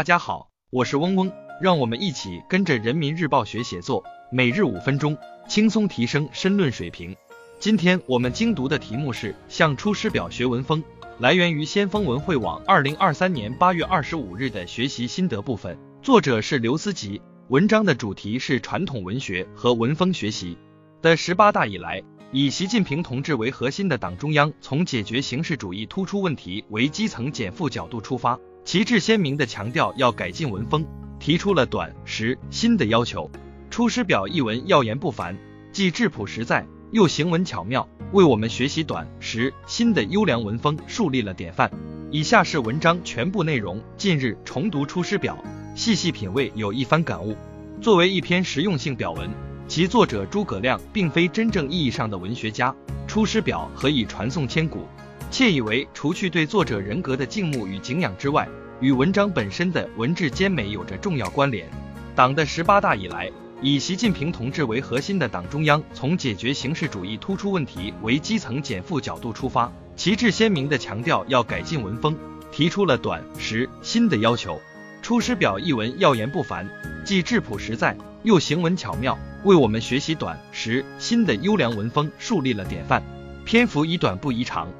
大家好，我是嗡嗡，让我们一起跟着人民日报学写作，每日五分钟，轻松提升申论水平。今天我们精读的题目是向出师表学文风，来源于先锋文汇网二零二三年八月二十五日的学习心得部分，作者是刘思吉，文章的主题是传统文学和文风学习。的十八大以来，以习近平同志为核心的党中央从解决形式主义突出问题为基层减负角度出发。旗帜鲜明地强调要改进文风，提出了短、实、新的要求。《出师表》一文要言不凡，既质朴实在，又行文巧妙，为我们学习短、实、新的优良文风树立了典范。以下是文章全部内容。近日重读《出师表》，细细品味，有一番感悟。作为一篇实用性表文，其作者诸葛亮并非真正意义上的文学家，《出师表》何以传颂千古？窃以为，除去对作者人格的敬慕与敬仰之外，与文章本身的文质兼美有着重要关联。党的十八大以来，以习近平同志为核心的党中央从解决形式主义突出问题为基层减负角度出发，旗帜鲜明地强调要改进文风，提出了短、实、新的要求。《出师表》一文要言不凡，既质朴实在，又行文巧妙，为我们学习短、实、新的优良文风树立了典范。篇幅宜短不宜长。《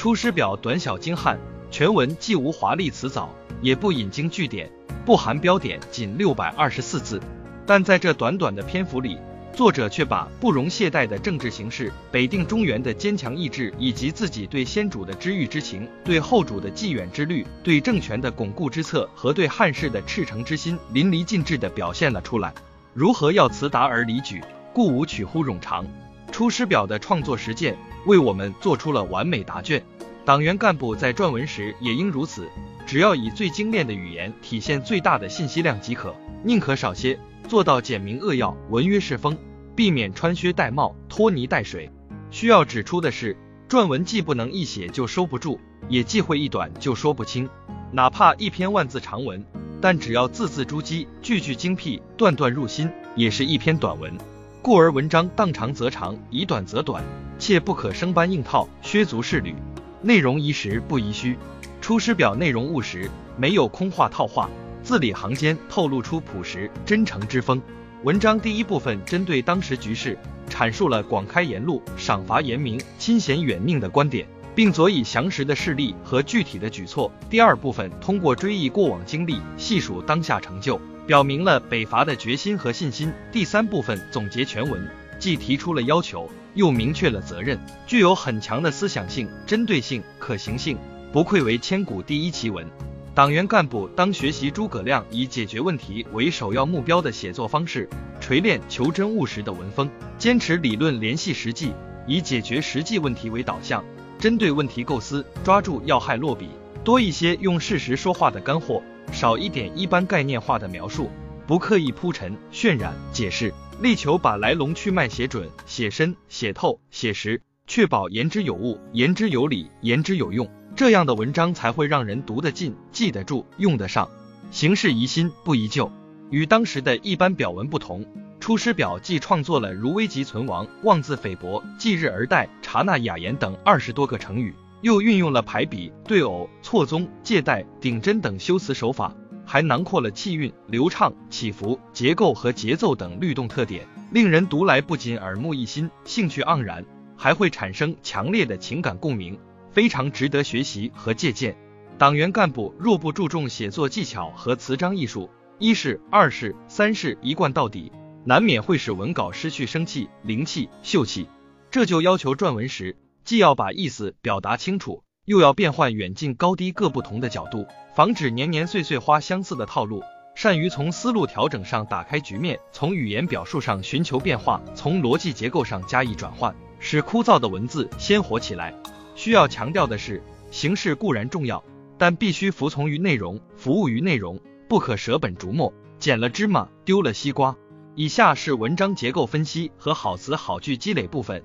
出师表》短小精悍，全文既无华丽辞藻，也不引经据典，不含标点，仅六百二十四字。但在这短短的篇幅里，作者却把不容懈怠的政治形势、北定中原的坚强意志，以及自己对先主的知遇之情、对后主的继远之虑、对政权的巩固之策和对汉室的赤诚之心，淋漓尽致地表现了出来。如何要辞达而离举，故无取乎冗长。《出师表》的创作实践为我们做出了完美答卷。党员干部在撰文时也应如此，只要以最精炼的语言体现最大的信息量即可，宁可少些，做到简明扼要，文约适风，避免穿靴戴帽、拖泥带水。需要指出的是，撰文既不能一写就收不住，也忌讳一短就说不清。哪怕一篇万字长文，但只要字字珠玑、句句精辟、段段入心，也是一篇短文。故而文章当长则长，以短则短，切不可生搬硬套，削足适履。内容宜实不宜虚，《出师表》内容务实，没有空话套话，字里行间透露出朴实真诚之风。文章第一部分针对当时局势，阐述了广开言路、赏罚严明、亲贤远佞的观点，并佐以详实的事例和具体的举措。第二部分通过追忆过往经历，细数当下成就，表明了北伐的决心和信心。第三部分总结全文，既提出了要求。又明确了责任，具有很强的思想性、针对性、可行性，不愧为千古第一奇文。党员干部当学习诸葛亮以解决问题为首要目标的写作方式，锤炼求真务实的文风，坚持理论联系实际，以解决实际问题为导向，针对问题构思，抓住要害落笔，多一些用事实说话的干货，少一点一般概念化的描述，不刻意铺陈、渲染、解释。力求把来龙去脉写准、写深、写透、写实，确保言之有物、言之有理、言之有用，这样的文章才会让人读得进、记得住、用得上。形式宜新不宜旧，与当时的一般表文不同，《出师表》既创作了如危急存亡、妄自菲薄、继日而待、察纳雅言等二十多个成语，又运用了排比、对偶、错综、借代、顶针等修辞手法。还囊括了气韵、流畅、起伏、结构和节奏等律动特点，令人读来不仅耳目一新、兴趣盎然，还会产生强烈的情感共鸣，非常值得学习和借鉴。党员干部若不注重写作技巧和词章艺术，一是、二是、三是一贯到底，难免会使文稿失去生气、灵气、秀气。这就要求撰文时，既要把意思表达清楚。又要变换远近高低各不同的角度，防止年年岁岁花相似的套路。善于从思路调整上打开局面，从语言表述上寻求变化，从逻辑结构上加以转换，使枯燥的文字鲜活起来。需要强调的是，形式固然重要，但必须服从于内容，服务于内容，不可舍本逐末，捡了芝麻丢了西瓜。以下是文章结构分析和好词好句积累部分，